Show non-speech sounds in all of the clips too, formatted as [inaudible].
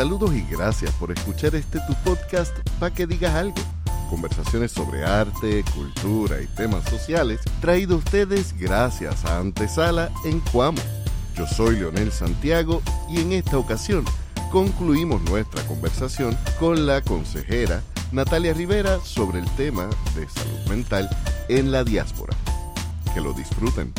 Saludos y gracias por escuchar este tu podcast para que digas algo. Conversaciones sobre arte, cultura y temas sociales traído a ustedes gracias a Antesala en Cuamo. Yo soy Leonel Santiago y en esta ocasión concluimos nuestra conversación con la consejera Natalia Rivera sobre el tema de salud mental en la diáspora. Que lo disfruten.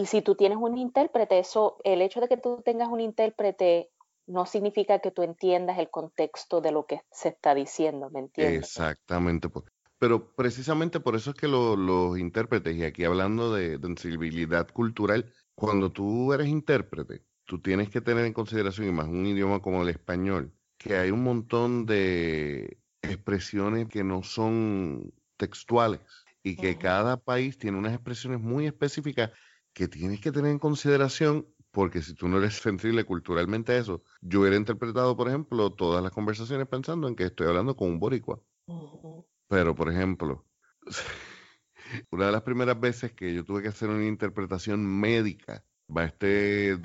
Y si tú tienes un intérprete, eso, el hecho de que tú tengas un intérprete no significa que tú entiendas el contexto de lo que se está diciendo, ¿me entiendes? Exactamente. Pero precisamente por eso es que los intérpretes, y aquí hablando de sensibilidad cultural, cuando tú eres intérprete, tú tienes que tener en consideración, y más un idioma como el español, que hay un montón de expresiones que no son textuales y que cada país tiene unas expresiones muy específicas que tienes que tener en consideración porque si tú no eres sensible culturalmente a eso, yo hubiera interpretado, por ejemplo, todas las conversaciones pensando en que estoy hablando con un boricua. Pero, por ejemplo, [laughs] una de las primeras veces que yo tuve que hacer una interpretación médica, va este,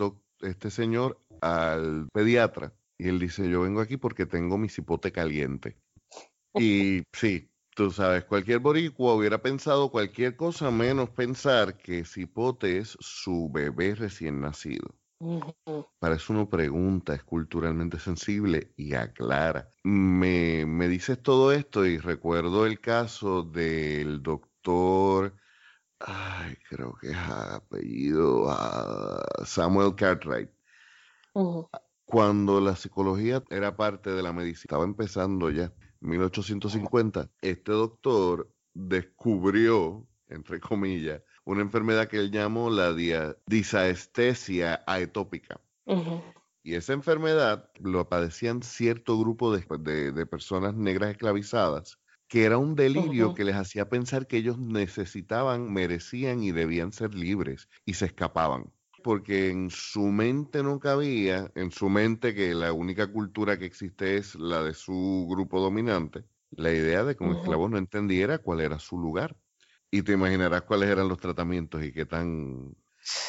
este señor al pediatra y él dice, yo vengo aquí porque tengo mi cipote caliente. [laughs] Y sí, tú sabes, cualquier boricua hubiera pensado cualquier cosa menos pensar que cipote es su bebé recién nacido. Para eso uno pregunta, es culturalmente sensible y aclara. Me, me dices todo esto y recuerdo el caso del doctor, ay, creo que es apellido ah, Samuel Cartwright. Cuando la psicología era parte de la medicina, estaba empezando ya, 1850, este doctor descubrió, entre comillas, una enfermedad que él llamó la disaestesia aetópica. Y esa enfermedad lo padecían cierto grupo de, personas negras esclavizadas, que era un delirio que les hacía pensar que ellos necesitaban, merecían y debían ser libres y se escapaban. Porque en su mente no cabía, en su mente que la única cultura que existe es la de su grupo dominante, la idea de que un esclavo no entendiera cuál era su lugar. Y te imaginarás cuáles eran los tratamientos y qué tan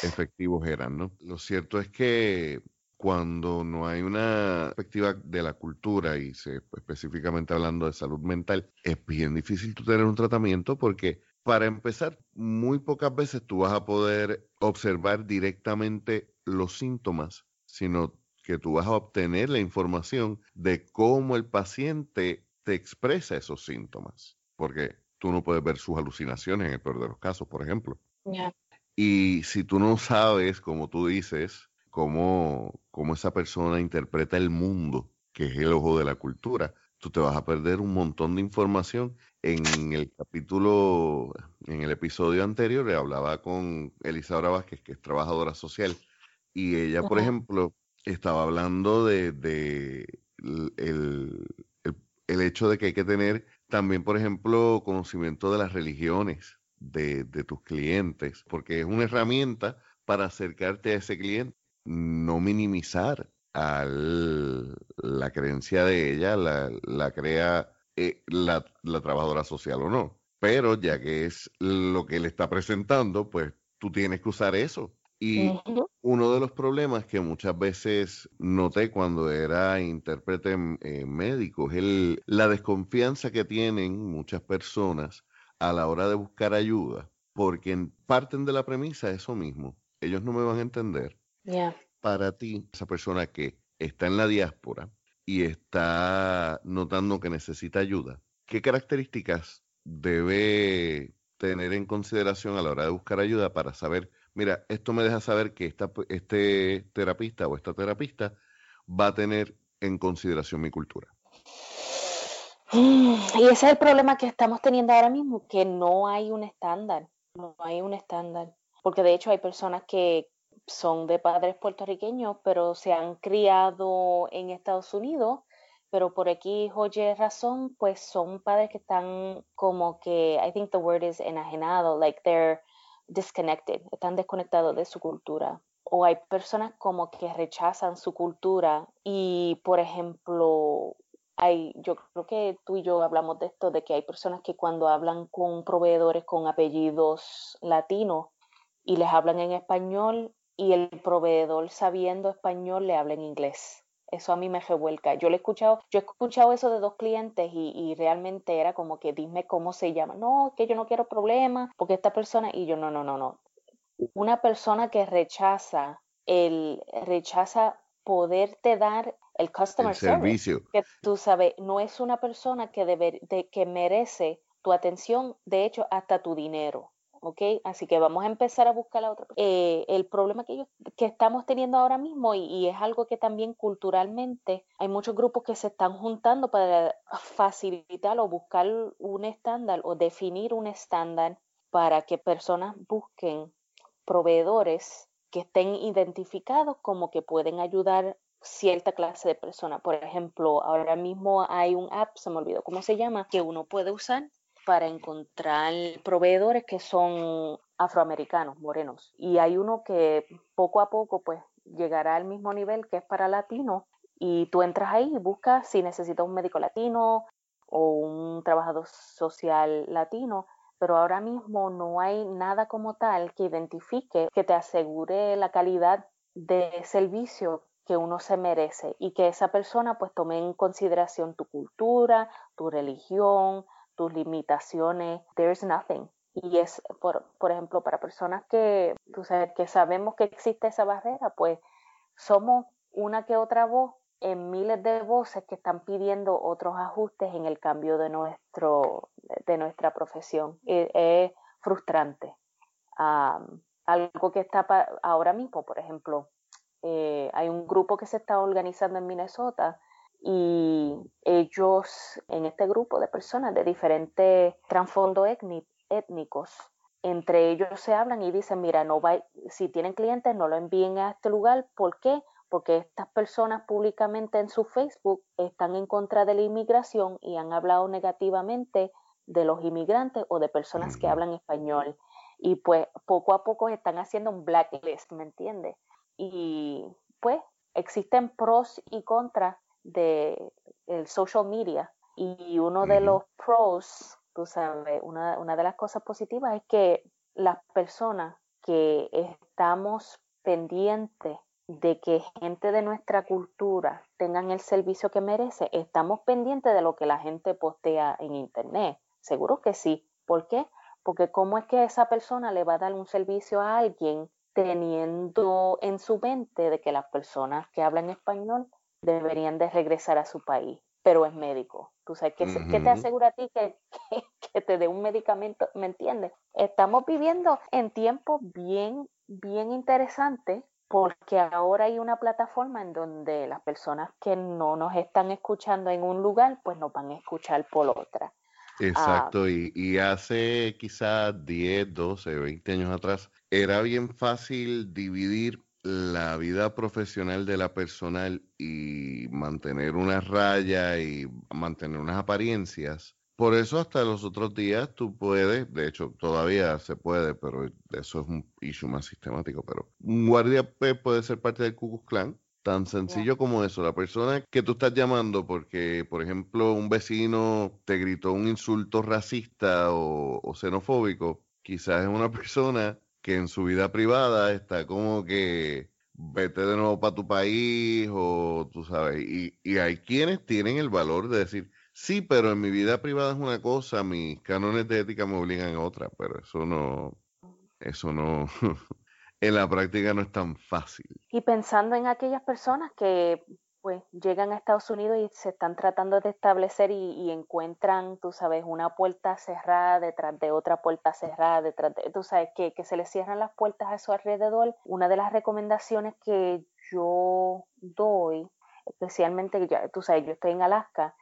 efectivos eran, ¿no? Lo cierto es que cuando no hay una perspectiva de la cultura y se, específicamente hablando de salud mental, es bien difícil tú tener un tratamiento porque para empezar, muy pocas veces tú vas a poder observar directamente los síntomas, sino que tú vas a obtener la información de cómo el paciente te expresa esos síntomas. Porque tú no puedes ver sus alucinaciones en el peor de los casos, por ejemplo. Y si tú no sabes, como tú dices, cómo, cómo esa persona interpreta el mundo, que es el ojo de la cultura, tú te vas a perder un montón de información. En el capítulo, en el episodio anterior, le hablaba con Elizabeth Vázquez, que es trabajadora social, y ella, por ejemplo, estaba hablando de, el, el, hecho de que hay que tener también, por ejemplo, conocimiento de las religiones de, tus clientes, porque es una herramienta para acercarte a ese cliente, no minimizar a la creencia de ella, la, crea eh, la, la trabajadora social o no. Pero ya que es lo que le está presentando, pues tú tienes que usar eso y uno de los problemas que muchas veces noté cuando era intérprete eh, médico es el, la desconfianza que tienen muchas personas a la hora de buscar ayuda, porque parten de la premisa eso mismo. Ellos no me van a entender. Para ti, esa persona que está en la diáspora y está notando que necesita ayuda, ¿qué características debe tener en consideración a la hora de buscar ayuda para saber mira, esto me deja saber que esta, este terapista o esta terapista va a tener en consideración mi cultura. Y ese es el problema que estamos teniendo ahora mismo, que no hay un estándar, no hay un estándar, porque de hecho hay personas que son de padres puertorriqueños, pero se han criado en Estados Unidos, pero por aquí, oye razón, pues son padres que están como que, I think the word is enajenado, like they're disconnected, están desconectados de su cultura. O hay personas como que rechazan su cultura y, por ejemplo, hay, yo creo que tú y yo hablamos de esto, de que hay personas que cuando hablan con proveedores con apellidos latinos, y les hablan en español y el proveedor sabiendo español le habla en inglés. Eso a mí me revuelca. Yo le he escuchado, yo he escuchado eso de dos clientes y, y, realmente era como que dime cómo se llama. No, que yo no quiero problemas porque esta persona y yo no, no, no, no. Una persona que rechaza el rechaza poderte dar el customer servicio que tú sabes, no es una persona que debe, de, que merece tu atención, de hecho hasta tu dinero. ¿Ok? Así que vamos a empezar a buscar la otra. Eh, el problema que, que estamos teniendo ahora mismo, y, es algo que también culturalmente hay muchos grupos que se están juntando para facilitar o buscar un estándar o definir un estándar para que personas busquen proveedores que estén identificados como que pueden ayudar cierta clase de persona. Por ejemplo, ahora mismo hay un app, se me olvidó cómo se llama, que uno puede usar para encontrar proveedores que son afroamericanos, morenos. Y hay uno que poco a poco pues llegará al mismo nivel que es para latinos y tú entras ahí y buscas si necesitas un médico latino o un trabajador social latino, pero ahora mismo no hay nada como tal que identifique, que te asegure la calidad de servicio que uno se merece y que esa persona pues tome en consideración tu cultura, tu religión, tus limitaciones, there's nothing. Y es, por, por ejemplo, para personas que, tú sabes, que sabemos que existe esa barrera, pues somos una que otra voz en miles de voces que están pidiendo otros ajustes en el cambio de, nuestro, de nuestra profesión. E, es, frustrante. algo que está ahora mismo, por ejemplo, eh, hay un grupo que se está organizando en Minnesota y ellos, en este grupo de personas de diferentes trasfondos étnicos, entre ellos se hablan y dicen, mira, no va, si tienen clientes, no lo envíen a este lugar. ¿Por qué? Porque estas personas públicamente en su Facebook están en contra de la inmigración y han hablado negativamente de los inmigrantes o de personas que hablan español. Y pues poco a poco están haciendo un blacklist, ¿me entiendes? Y pues existen pros y contras de el social media y uno de los pros, tú sabes, una, una de las cosas positivas es que las personas que estamos pendientes de que gente de nuestra cultura tengan el servicio que merece, estamos pendientes de lo que la gente postea en internet. Seguro que sí. ¿Por qué? Porque cómo es que esa persona le va a dar un servicio a alguien teniendo en su mente de que las personas que hablan español deberían de regresar a su país, pero es médico. Tú sabes, ¿qué, te asegura a ti que, [laughs] que, te dé un medicamento? ¿Me entiendes? Estamos viviendo en tiempos bien, bien interesantes porque ahora hay una plataforma en donde las personas que no nos están escuchando en un lugar, pues nos van a escuchar por otra. Exacto, ah. y, y, hace quizás 10, 12, 20 años atrás, era bien fácil dividir la vida profesional de la personal y mantener una raya y mantener unas apariencias. Por eso hasta los otros días tú puedes, de hecho todavía se puede, pero eso es un issue más sistemático, pero un guardia puede ser parte del Ku Klux Klan, tan sencillo como eso. La persona que tú estás llamando porque, por ejemplo, un vecino te gritó un insulto racista o, o xenofóbico, quizás es una [laughs] persona que en su vida privada está como que vete de nuevo para tu país o tú sabes, y, y hay quienes tienen el valor de decir, sí, pero en mi vida privada es una cosa, mis cánones de ética me obligan a otra, pero eso no, eso no, [laughs] en la práctica no es tan fácil. Y pensando en aquellas personas que pues llegan a Estados Unidos y se están tratando de establecer y, encuentran, tú sabes, una puerta cerrada detrás de otra puerta cerrada, detrás de, tú sabes, que, se les cierran las puertas a su alrededor. Una de las recomendaciones que yo doy, especialmente, ya, tú sabes, yo estoy en Alaska,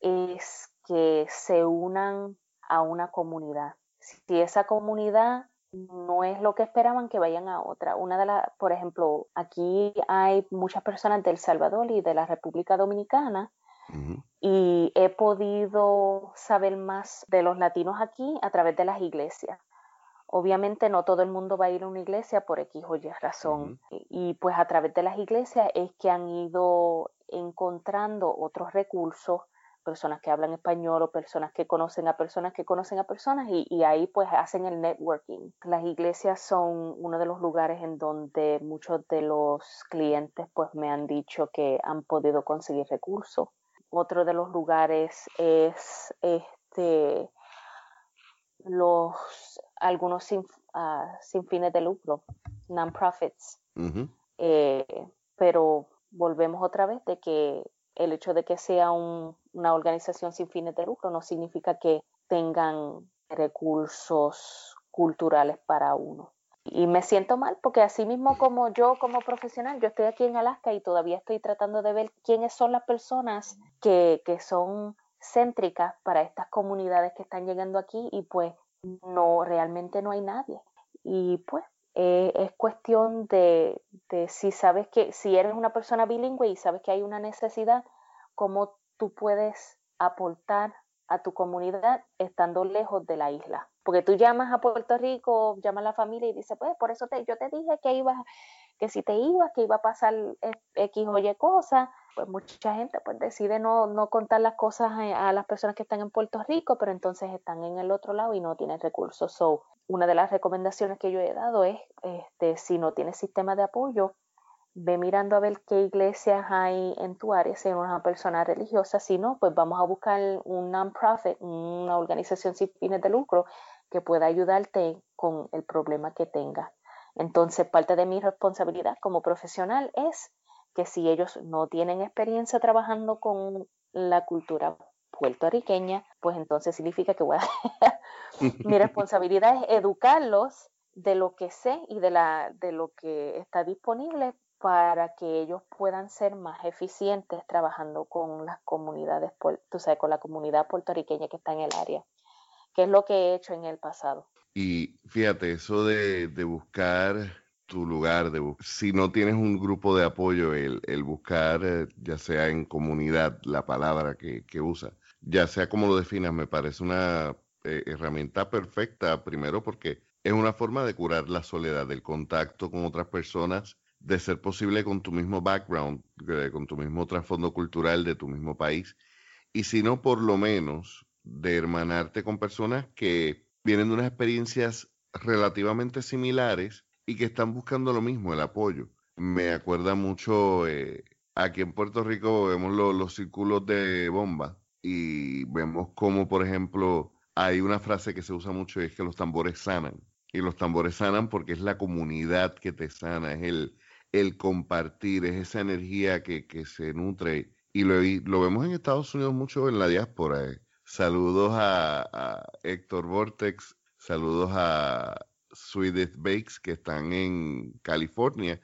es que se unan a una comunidad. Si esa comunidad no es lo que esperaban que vayan a otra. Una de las, por ejemplo, aquí hay muchas personas del Salvador y de la República Dominicana y he podido saber más de los latinos aquí a través de las iglesias. Obviamente no todo el mundo va a ir a una iglesia por X o Y razón. y, pues a través de las iglesias es que han ido encontrando otros recursos personas que hablan español o personas que conocen a personas que conocen a personas y, y, ahí pues hacen el networking. Las iglesias son uno de los lugares en donde muchos de los clientes pues me han dicho que han podido conseguir recursos. Otro de los lugares es este los algunos sin, uh, sin fines de lucro, non-profits. eh, pero volvemos otra vez de que el hecho de que sea un, una organización sin fines de lucro no significa que tengan recursos culturales para uno. Y me siento mal porque así mismo como yo como profesional, yo estoy aquí en Alaska y todavía estoy tratando de ver quiénes son las personas que, que son céntricas para estas comunidades que están llegando aquí y pues no, realmente no hay nadie. Y pues eh, es cuestión de, de, si sabes que, si eres una persona bilingüe y sabes que hay una necesidad, cómo tú puedes aportar a tu comunidad estando lejos de la isla. Porque tú llamas a Puerto Rico, llamas a la familia y dices, pues por eso te, yo te dije que ibas, que si te ibas, que iba a pasar X o Y cosas, pues mucha gente pues decide no, no contar las cosas a, las personas que están en Puerto Rico, pero entonces están en el otro lado y no tienen recursos. So, una de las recomendaciones que yo he dado es, este, si no tienes sistema de apoyo, ve mirando a ver qué iglesias hay en tu área, si eres una persona religiosa, si no, pues vamos a buscar un non-profit, una organización sin fines de lucro que pueda ayudarte con el problema que tengas. Entonces, parte de mi responsabilidad como profesional es que si ellos no tienen experiencia trabajando con la cultura puertorriqueña, pues entonces significa que voy a mi [laughs] responsabilidad es educarlos de lo que sé y de, la, de lo que está disponible para que ellos puedan ser más eficientes trabajando con las comunidades, tú sabes, con la comunidad puertorriqueña que está en el área, que es lo que he hecho en el pasado. Y fíjate, eso de, de buscar tu lugar, de si no tienes un grupo de apoyo, el, el buscar, eh, ya sea en comunidad, la palabra que, que usa, ya sea como lo definas, me parece una eh, herramienta perfecta, primero porque es una forma de curar la soledad, del contacto con otras personas, de ser posible con tu mismo background, con tu mismo trasfondo cultural de tu mismo país, y si no, por lo menos de hermanarte con personas que vienen de unas experiencias relativamente similares y que están buscando lo mismo, el apoyo. Me acuerda mucho, eh, aquí en Puerto Rico vemos los círculos de bomba y vemos como, por ejemplo, hay una frase que se usa mucho y es que los tambores sanan. Y los tambores sanan porque es la comunidad que te sana, es el, el compartir, es esa energía que, que se nutre. Y lo, lo, vemos en Estados Unidos mucho en la diáspora. Eh. Saludos a, a, Héctor Vortex, saludos a Swedish Bakes que están en California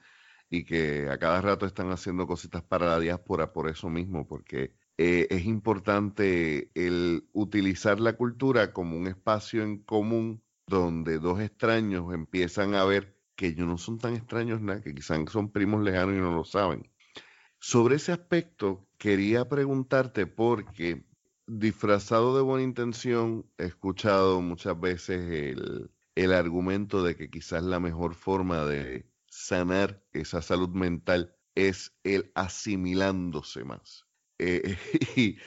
y que a cada rato están haciendo cositas para la diáspora por eso mismo, porque eh, es importante el utilizar la cultura como un espacio en común donde dos extraños empiezan a ver que ellos no son tan extraños nada, que quizás son primos lejanos y no lo saben. Sobre ese aspecto quería preguntarte porque disfrazado de buena intención he escuchado muchas veces el, el argumento de que quizás la mejor forma de sanar esa salud mental es el asimilándose más. Eh, [laughs] y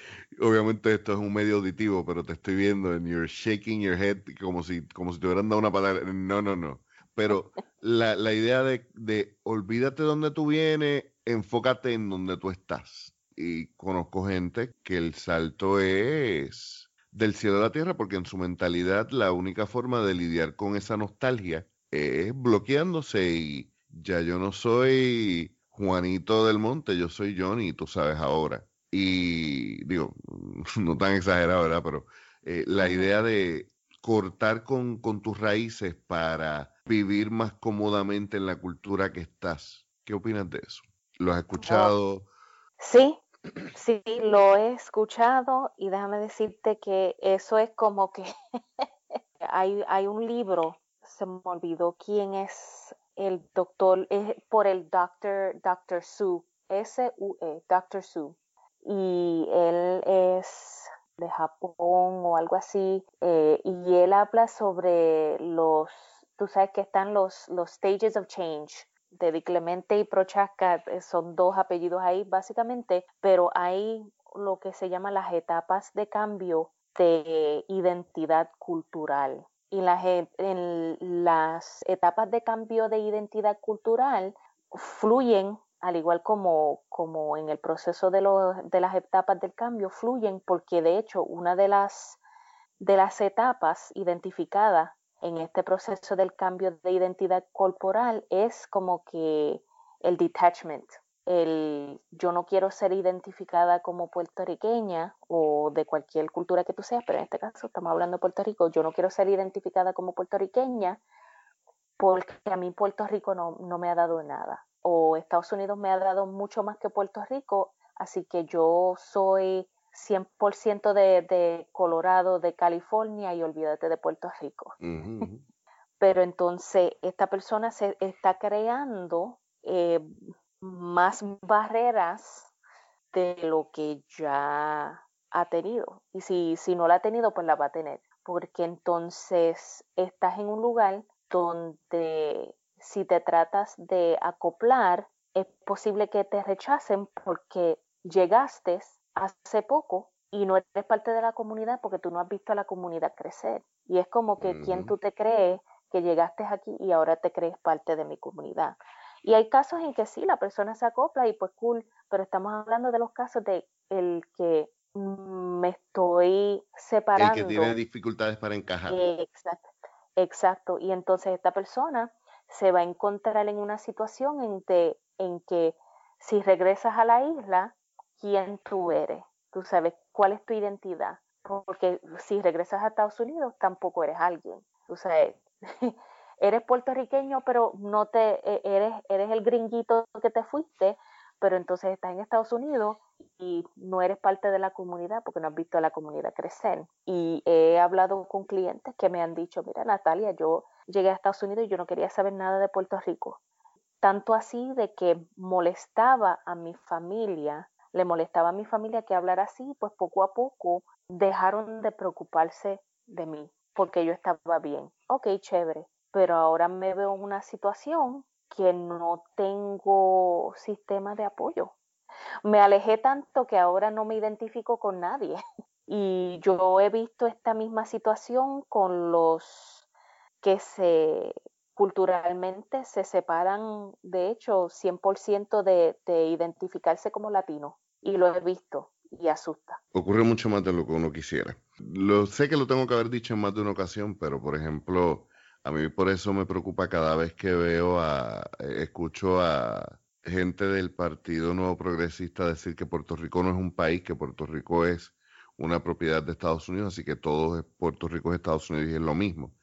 obviamente esto es un medio auditivo, pero te estoy viendo and you're shaking your head como si, como si te hubieran dado una palabra. No, no, no. Pero la, la idea de, de olvídate de dónde tú vienes, enfócate en donde tú estás. Y conozco gente que el salto es del cielo a la tierra porque en su mentalidad la única forma de lidiar con esa nostalgia es bloqueándose y ya yo no soy Juanito del Monte, yo soy Johnny, tú sabes ahora. Y digo, [laughs] no tan exagerado, ¿verdad? Pero eh, la idea de cortar con, con tus raíces para vivir más cómodamente en la cultura que estás. ¿Qué opinas de eso? ¿Lo has escuchado? Sí, sí, lo he escuchado y déjame decirte que eso es como que [laughs] hay, hay un libro, se me olvidó quién es el doctor, es por el doctor, Dr. Sue, S-U-E, Dr. Sue y él es de Japón o algo así, eh, y él habla sobre los, tú sabes que están los, los stages of change, de Di Clemente y Prochaska, eh, son dos apellidos ahí básicamente, pero hay lo que se llama las etapas de cambio de identidad cultural. Y las, e, las etapas de cambio de identidad cultural fluyen, al igual como, como en el proceso de, de las etapas del cambio, fluyen porque de hecho una de las, de las etapas identificadas en este proceso del cambio de identidad corporal es como que el detachment, el yo no quiero ser identificada como puertorriqueña o de cualquier cultura que tú seas, pero en este caso estamos hablando de Puerto Rico, yo no quiero ser identificada como puertorriqueña porque a mí Puerto Rico no, no me ha dado nada o Estados Unidos me ha dado mucho más que Puerto Rico, así que yo soy 100% de, de Colorado, de California y olvídate de Puerto Rico. [laughs] Pero entonces esta persona se está creando eh, más barreras de lo que ya ha tenido. Y si, si no la ha tenido, pues la va a tener. Porque entonces estás en un lugar donde si te tratas de acoplar, es posible que te rechacen porque llegaste hace poco y no eres parte de la comunidad porque tú no has visto a la comunidad crecer. Y es como que quien tú te crees que llegaste aquí y ahora te crees parte de mi comunidad. Y hay casos en que sí, la persona se acopla y pues cool, pero estamos hablando de los casos de el que me estoy separando. El que tiene dificultades para encajar. Exacto, exacto. Y entonces esta persona se va a encontrar en una situación en, en que si regresas a la isla, ¿quién tú eres? Tú sabes cuál es tu identidad. Porque si regresas a Estados Unidos, tampoco eres alguien. Tú sabes, [laughs] eres puertorriqueño, pero no te e, eres eres el gringuito que te fuiste, pero entonces estás en Estados Unidos y no eres parte de la comunidad porque no has visto a la comunidad crecer. Y he hablado con clientes que me han dicho, mira Natalia, yo llegué a Estados Unidos y yo no quería saber nada de Puerto Rico. Tanto así de que molestaba a mi familia, le molestaba a mi familia que hablara así, pues poco a poco dejaron de preocuparse de mí porque yo estaba bien. Ok, chévere pero ahora me veo en una situación que no tengo sistema de apoyo. Me alejé tanto que ahora no me identifico con nadie. [laughs] Y yo he visto esta misma situación con los que se culturalmente se separan, de hecho, 100% de, de identificarse como latino. Y lo he visto y asusta. Ocurre mucho más de lo que uno quisiera. Lo sé que lo tengo que haber dicho en más de una ocasión, pero por ejemplo, a mí por eso me preocupa cada vez que veo a, eh, escucho a gente del Partido Nuevo Progresista decir que Puerto Rico no es un país, que Puerto Rico es una propiedad de Estados Unidos, así que todo Puerto Rico es Estados Unidos y es lo mismo.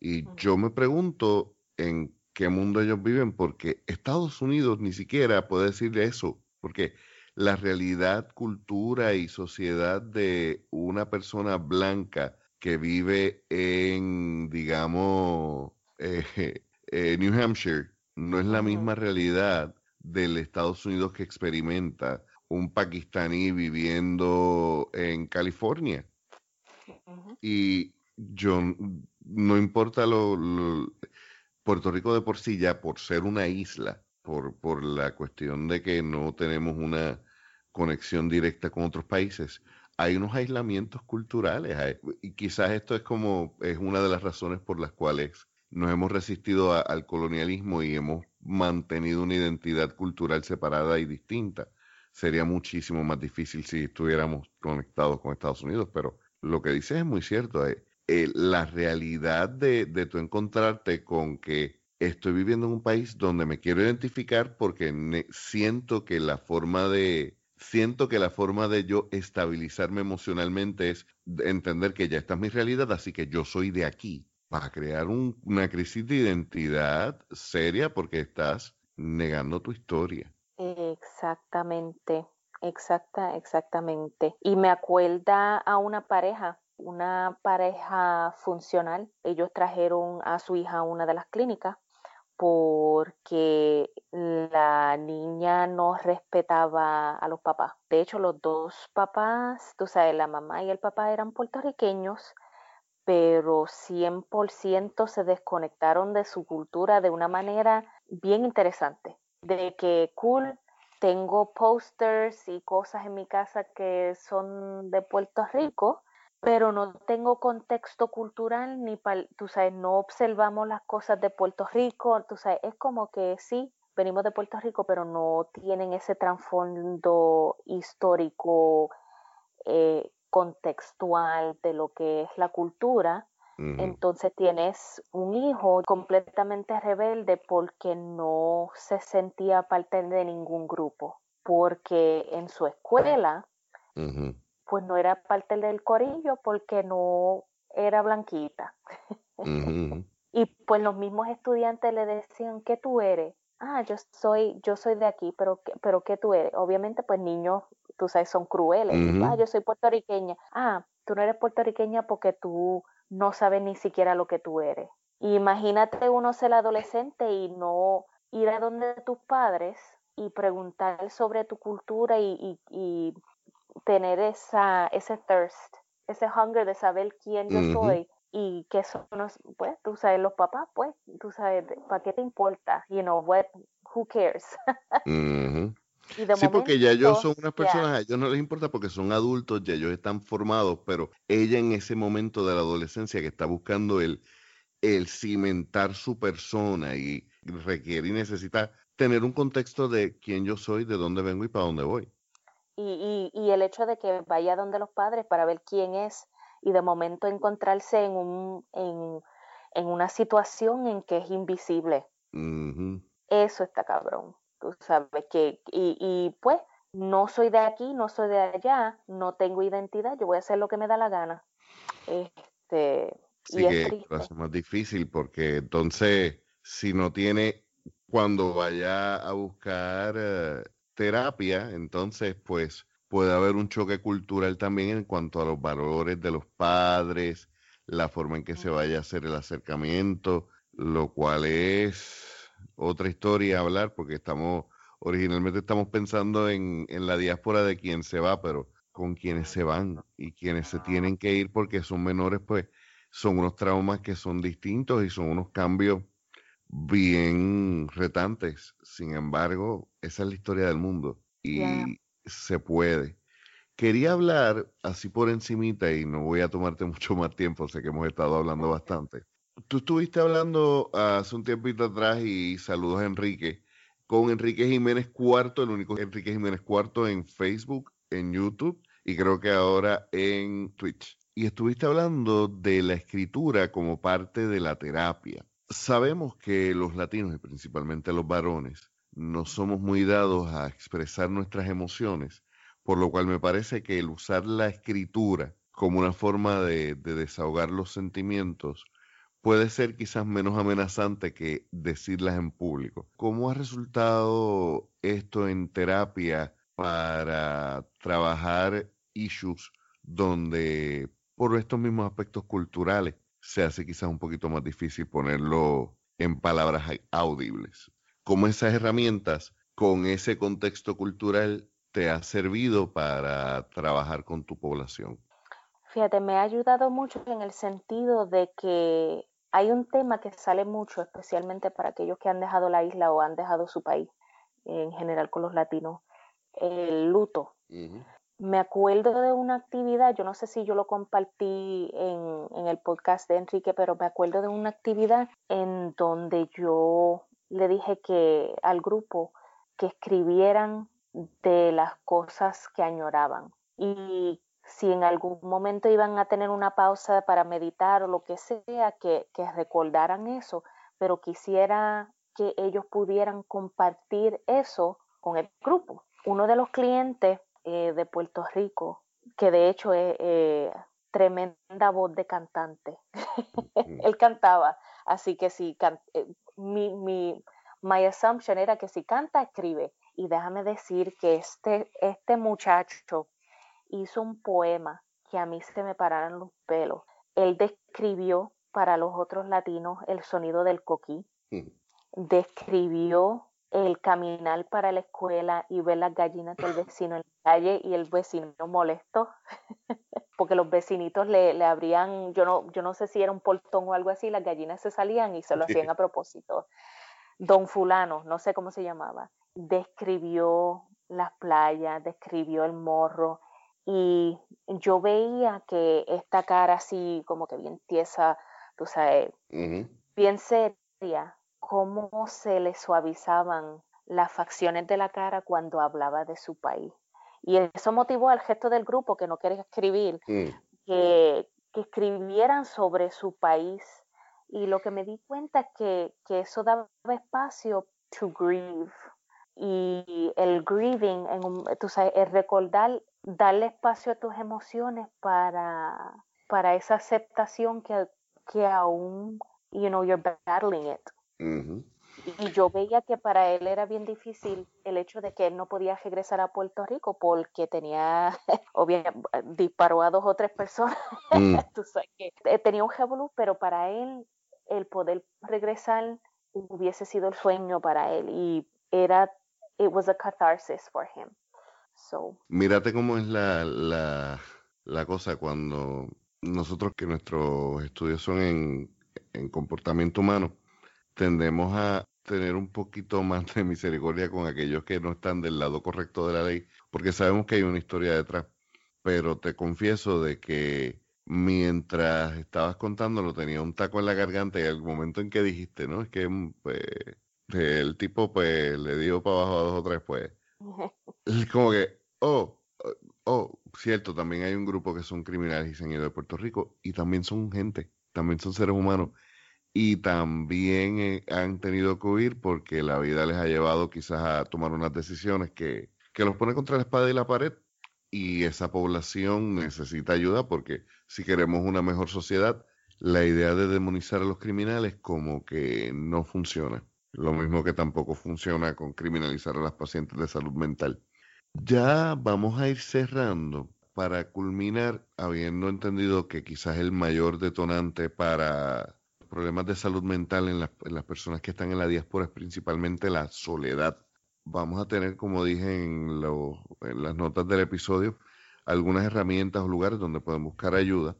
Y yo me pregunto en qué mundo ellos viven, porque Estados Unidos ni siquiera puede decirle eso, porque la realidad, cultura y sociedad de una persona blanca que vive en, digamos, [laughs] eh, eh, New Hampshire, no es la misma realidad del Estados Unidos que experimenta un pakistaní viviendo en California. Y yo, no importa lo, Puerto Rico de por sí ya, por ser una isla, por, por la cuestión de que no tenemos una conexión directa con otros países, hay unos aislamientos culturales. y quizás esto es como, es una de las razones por las cuales nos hemos resistido al colonialismo y hemos mantenido una identidad cultural separada y distinta. Sería muchísimo más difícil si estuviéramos conectados con Estados Unidos, pero lo que dices es muy cierto. Eh, eh, la realidad de, de tu encontrarte con que estoy viviendo en un país donde me quiero identificar porque siento que la forma de, siento que la forma de yo estabilizarme emocionalmente es entender que ya esta es mi realidad, así que yo soy de aquí, para crear una crisis de identidad seria porque estás negando tu historia. Exactamente, exacta, exactamente. Y me acuerda a una pareja, una pareja funcional. Ellos trajeron a su hija a una de las clínicas porque la niña no respetaba a los papás. De hecho, los dos papás, tú sabes, la mamá y el papá eran puertorriqueños, pero 100% se desconectaron de su cultura de una manera bien interesante. De que cool, tengo posters y cosas en mi casa que son de Puerto Rico, pero no tengo contexto cultural ni, tú sabes, no observamos las cosas de Puerto Rico, tú sabes, es como que sí, venimos de Puerto Rico, pero no tienen ese trasfondo histórico, eh, contextual de lo que es la cultura. Entonces tienes un hijo completamente rebelde porque no se sentía parte de ningún grupo, porque en su escuela pues no era parte del corillo porque no era blanquita. [laughs] y pues los mismos estudiantes le decían, ¿qué tú eres? Ah, yo soy, yo soy de aquí, pero, pero ¿qué tú eres? Obviamente, pues niños, tú sabes, son crueles. Ah, yo soy puertorriqueña. Ah, tú no eres puertorriqueña porque tú no sabes ni siquiera lo que tú eres. Imagínate uno ser adolescente y no ir a donde tus padres y preguntar sobre tu cultura y, y tener esa, ese thirst, ese hunger de saber quién yo soy y que son, pues, tú sabes, los papás, pues, tú sabes, ¿para qué te importa? You know, what, who cares? [laughs] sí, porque ya ellos son unas personas, a ellos no les importa porque son adultos, ya ellos están formados, pero ella en ese momento de la adolescencia que está buscando el, el cimentar su persona y requiere y necesita tener un contexto de quién yo soy, de dónde vengo y para dónde voy. Y, y, el hecho de que vaya donde los padres para ver quién es y de momento encontrarse en, un, en, en una situación en que es invisible. Eso está cabrón. Tú sabes que, y, y pues, no soy de aquí, no soy de allá, no tengo identidad, yo voy a hacer lo que me da la gana. Este, y es que lo hace más difícil porque entonces, si no tiene, cuando vaya a buscar eh, terapia, entonces pues puede haber un choque cultural también en cuanto a los valores de los padres, la forma en que se vaya a hacer el acercamiento, lo cual es otra historia a hablar porque estamos, originalmente estamos pensando en, en la diáspora de quien se va, pero con quienes se van y quienes se tienen que ir porque son menores, pues son unos traumas que son distintos y son unos cambios bien retantes. Sin embargo, esa es la historia del mundo y se puede. Quería hablar así por encimita y no voy a tomarte [laughs] mucho más tiempo, sé que hemos estado hablando bastante. Tú estuviste hablando hace un tiempito atrás y saludos a Enrique, con Enrique Jiménez Cuarto, el único Enrique Jiménez Cuarto en Facebook, en YouTube y creo que ahora en Twitch. Y estuviste hablando de la escritura como parte de la terapia. Sabemos que los latinos y principalmente los varones no somos muy dados a expresar nuestras emociones, por lo cual me parece que el usar la escritura como una forma de, desahogar los sentimientos puede ser quizás menos amenazante que decirlas en público. ¿Cómo ha resultado esto en terapia para trabajar issues donde por estos mismos aspectos culturales se hace quizás un poquito más difícil ponerlo en palabras audibles. ¿Cómo esas herramientas con ese contexto cultural te ha servido para trabajar con tu población? Fíjate, me ha ayudado mucho en el sentido de que hay un tema que sale mucho, especialmente para aquellos que han dejado la isla o han dejado su país, en general con los latinos, el luto me acuerdo de una actividad, yo no sé si yo lo compartí en, el podcast de Enrique, pero me acuerdo de una actividad en donde yo le dije que al grupo que escribieran de las cosas que añoraban y si en algún momento iban a tener una pausa para meditar o lo que sea, que recordaran eso, pero quisiera que ellos pudieran compartir eso con el grupo. Uno de los clientes eh, de Puerto Rico, que de hecho es eh, tremenda voz de cantante. [laughs] Él cantaba, así que si eh, mi, mi my assumption era que si canta, escribe. Y déjame decir que este, este muchacho hizo un poema que a mí se me pararon los pelos. Él describió para los otros latinos el sonido del coquí, describió el caminar para la escuela y ver las gallinas del [laughs] vecino en la calle y el vecino molesto, [laughs] porque los vecinitos le, le abrían, yo no, yo no sé si era un portón o algo así, las gallinas se salían y se lo hacían a propósito. Don fulano, no sé cómo se llamaba, describió las playas, describió el morro y yo veía que esta cara así como que bien tiesa, tú sabes, bien seria, cómo se le suavizaban las facciones de la cara cuando hablaba de su país. Y eso motivó al gesto del grupo que no quería escribir, mm. que, que, escribieran sobre su país. Y lo que me di cuenta es que, que eso daba espacio to grieve. Y el grieving, en tú sabes, el recordar, darle espacio a tus emociones para, para esa aceptación que, que aún, you know, you're battling it. Y yo veía que para él era bien difícil el hecho de que él no podía regresar a Puerto Rico porque tenía, [laughs] obviamente, disparó a dos o tres personas. Mm. [laughs] Eh, tenía un revolú, pero para él el poder regresar hubiese sido el sueño para él y era, it was a catharsis for him. So. Mírate cómo es la, la, la cosa cuando nosotros que nuestros estudios son en, en comportamiento humano, tendemos a tener un poquito más de misericordia con aquellos que no están del lado correcto de la ley, porque sabemos que hay una historia detrás. Pero te confieso de que mientras estabas contándolo tenía un taco en la garganta y al momento en que dijiste, ¿no? Es que mm, pues, el tipo pues le dio para abajo a dos o tres, pues. [laughs] Es como que, oh, oh, cierto, también hay un grupo que son criminales y se han ido de Puerto Rico y también son gente, también son seres humanos y también eh, han tenido que huir porque la vida les ha llevado quizás a tomar unas decisiones que, que los pone contra la espada y la pared y esa población necesita ayuda porque si queremos una mejor sociedad, la idea de demonizar a los criminales como que no funciona. Lo mismo que tampoco funciona con criminalizar a las pacientes de salud mental. Ya vamos a ir cerrando para culminar habiendo entendido que quizás el mayor detonante para problemas de salud mental en, las personas que están en la diáspora es principalmente la soledad. Vamos a tener, como dije en, las notas del episodio, algunas herramientas o lugares donde pueden buscar ayuda,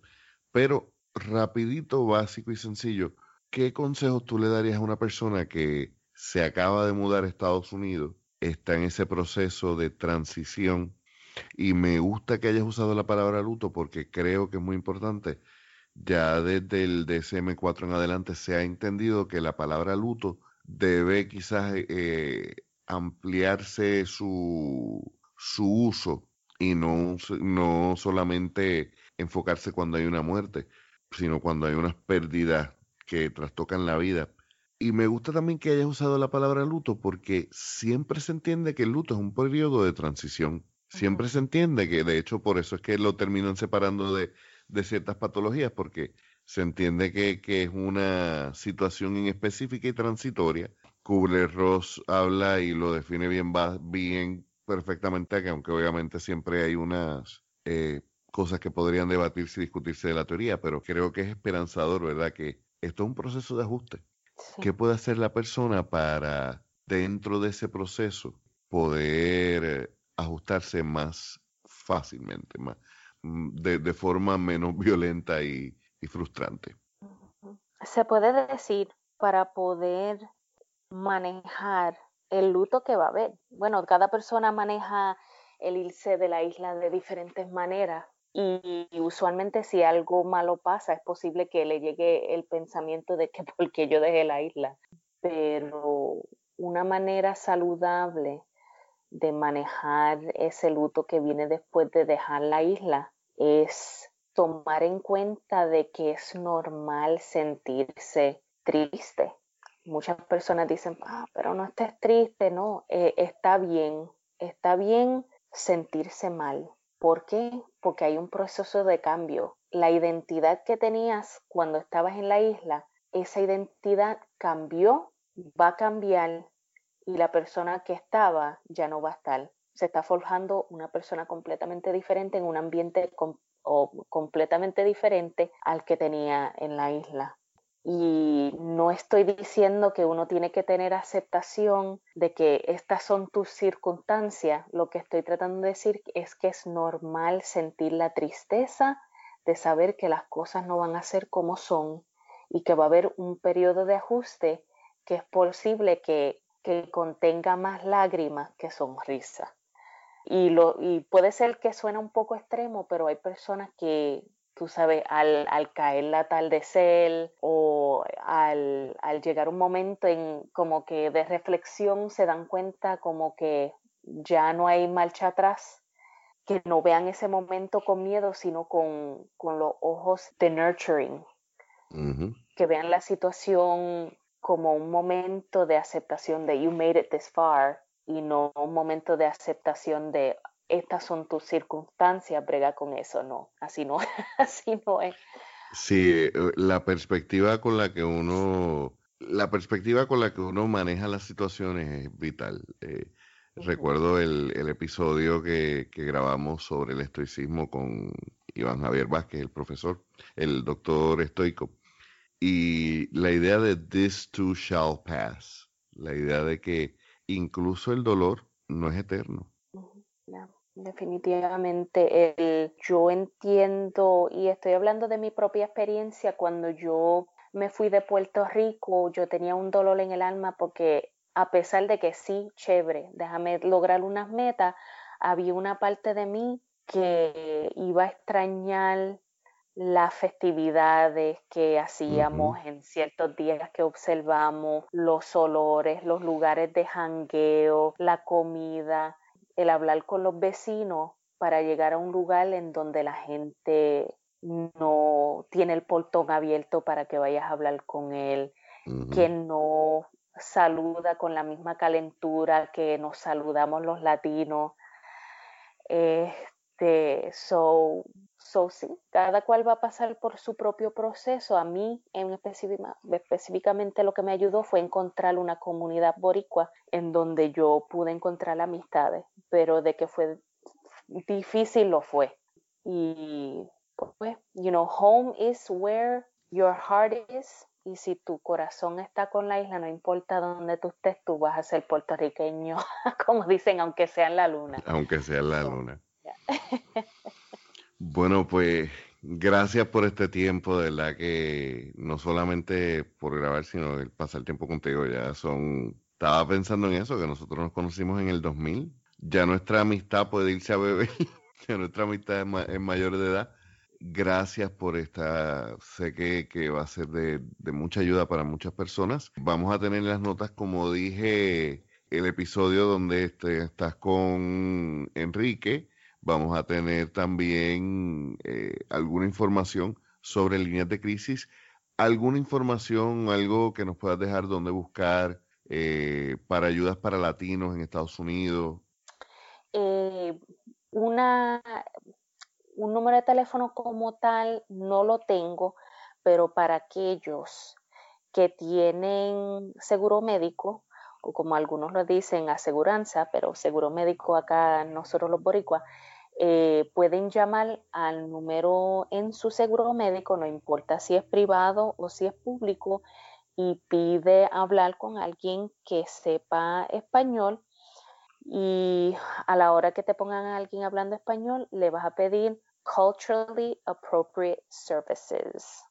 pero rapidito, básico y sencillo, ¿qué consejos tú le darías a una persona que se acaba de mudar a Estados Unidos, está en ese proceso de transición? Y me gusta que hayas usado la palabra luto porque creo que es muy importante ya desde el DSM-4 en adelante se ha entendido que la palabra luto debe quizás eh, ampliarse su, su uso y no, no solamente enfocarse cuando hay una muerte, sino cuando hay unas pérdidas que trastocan la vida. Y me gusta también que hayas usado la palabra luto porque siempre se entiende que el luto es un periodo de transición. Siempre se entiende que, de hecho, por eso es que lo terminan separando de de ciertas patologías porque se entiende que, es una situación en específica y transitoria. Kubler-Ross habla y lo define bien, bien perfectamente, que aunque obviamente siempre hay unas eh, cosas que podrían debatirse y discutirse de la teoría, pero creo que es esperanzador, ¿verdad? Que esto es un proceso de ajuste. ¿Qué puede hacer la persona para, dentro de ese proceso, poder eh, ajustarse más fácilmente, más, Mm, de, forma menos [laughs] violenta y, frustrante. Se puede decir para poder manejar el luto que va a haber. Bueno, cada persona maneja el irse de la isla de diferentes maneras y, usualmente si algo malo pasa es posible que le llegue el pensamiento de que [laughs] porque yo dejé la isla. Pero una manera saludable de manejar ese luto que viene después de dejar la isla es tomar en cuenta de que es normal sentirse triste. Muchas personas dicen, ah, pero no estés triste, no, eh, está bien, está bien sentirse mal. ¿Por qué? Porque hay un proceso de cambio. La identidad que tenías cuando estabas en la isla, esa identidad cambió, va a cambiar y la persona que estaba ya no va a estar. Se está forjando una persona completamente diferente en un ambiente completamente diferente al que tenía en la isla. Y no estoy diciendo que uno tiene que tener aceptación de que estas son tus circunstancias. Lo que estoy tratando de decir es que es normal sentir la tristeza de saber que las cosas no van a ser como son y que va a haber un periodo de ajuste que es posible que que contenga más lágrimas que sonrisa. Y, lo, y puede ser que suene un poco extremo, pero hay personas que, tú sabes, al, al caer el atardecer o al, al llegar un momento en como que de reflexión se dan cuenta como que ya no hay marcha atrás, que no vean ese momento con miedo, sino con, con los ojos de nurturing, que vean la situación como un momento de aceptación de you made it this far y no un momento de aceptación de estas son tus circunstancias, brega con eso, no, así no, [laughs] así no es. Sí, eh, la perspectiva con la que uno, la perspectiva con la que uno maneja las situaciones es vital. Eh, recuerdo el, el episodio que, que, grabamos sobre el estoicismo con Iván Javier Vázquez, el profesor, el doctor estoico, y la idea de this too shall pass, la idea de que incluso el dolor no es eterno. definitivamente, el, yo entiendo y estoy hablando de mi propia experiencia cuando yo me fui de Puerto Rico, yo tenía un dolor en el alma porque a pesar de que sí, chévere, déjame lograr unas metas, había una parte de mí que iba a extrañar las festividades que hacíamos en ciertos días que observamos, los olores, los lugares de jangueo, la comida, el hablar con los vecinos para llegar a un lugar en donde la gente no tiene el portón abierto para que vayas a hablar con él, que no saluda con la misma calentura que nos saludamos los latinos. Este, so, So, sí, cada cual va a pasar por su propio proceso. A mí, en específicamente, lo que me ayudó fue encontrar una comunidad boricua en donde yo pude encontrar amistades, pero de que fue difícil lo fue. Y pues, you know, home is where your heart is. Y si tu corazón está con la isla, no importa dónde tú estés, tú vas a ser puertorriqueño, [laughs] como dicen, aunque sea en la luna. Aunque sea en la luna. [laughs] Bueno, pues gracias por este tiempo, de verdad que no solamente por grabar, sino el pasar tiempo contigo ya son... Estaba pensando en eso, que nosotros nos conocimos en el 2000. Ya nuestra amistad puede irse a beber, [laughs] ya nuestra amistad es, mayor de edad. Gracias por esta, sé que, que va a ser de, de mucha ayuda para muchas personas. Vamos a tener las notas, como dije, el episodio donde este, estás con Enrique Vamos a tener también eh, alguna información sobre líneas de crisis, alguna información, algo que nos puedas dejar donde buscar eh, para ayudas para latinos en Estados Unidos. Eh, una, un número de teléfono como tal no lo tengo, pero para aquellos que tienen seguro médico, o como algunos lo dicen, aseguranza, pero seguro médico acá nosotros los boricuas, eh, pueden llamar al número en su seguro médico, no importa si es privado o si es público, y pide hablar con alguien que sepa español. Y a la hora que te pongan a alguien hablando español, le vas a pedir culturally appropriate services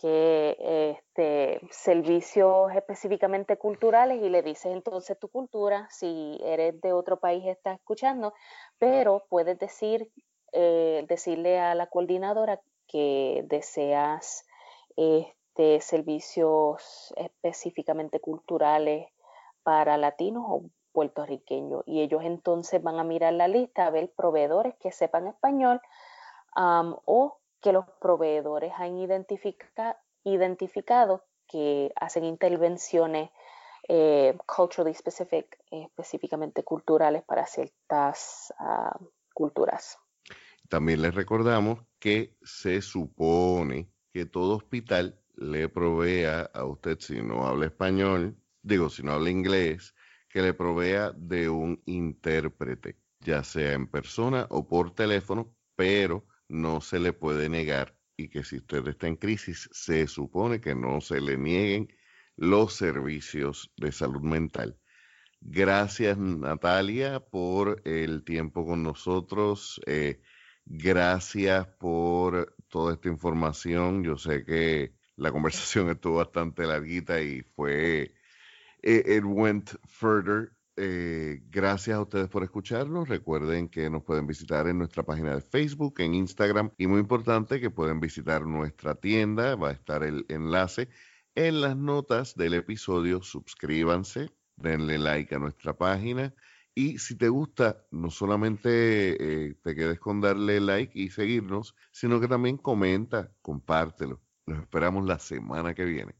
que este, servicios específicamente culturales y le dices entonces tu cultura, si eres de otro país estás escuchando, pero puedes decir, eh, decirle a la coordinadora que deseas este, servicios específicamente culturales para latinos o puertorriqueños. Y ellos entonces van a mirar la lista a ver proveedores que sepan español o que los proveedores han identificado que hacen intervenciones eh, culturally specific, específicamente culturales para ciertas ah, culturas. También les recordamos que se supone que todo hospital le provea a usted, si no habla español, digo, si no habla inglés, que le provea de un intérprete, ya sea en persona o por teléfono, pero no se le puede negar y que si usted está en crisis, se supone que no se le nieguen los servicios de salud mental. Gracias Natalia por el tiempo con nosotros. Eh, gracias por toda esta información. Yo sé que la conversación [laughs] estuvo bastante larguita y fue, eh, it went further eh, gracias a ustedes por escucharnos. Recuerden que nos pueden visitar en nuestra página de Facebook, en Instagram y muy importante que pueden visitar nuestra tienda. Va a estar el enlace en las notas del episodio. Suscríbanse, denle like a nuestra página. Y si te gusta, no solamente eh, te quedes con darle like y seguirnos, sino que también comenta, compártelo. Los esperamos la semana que viene.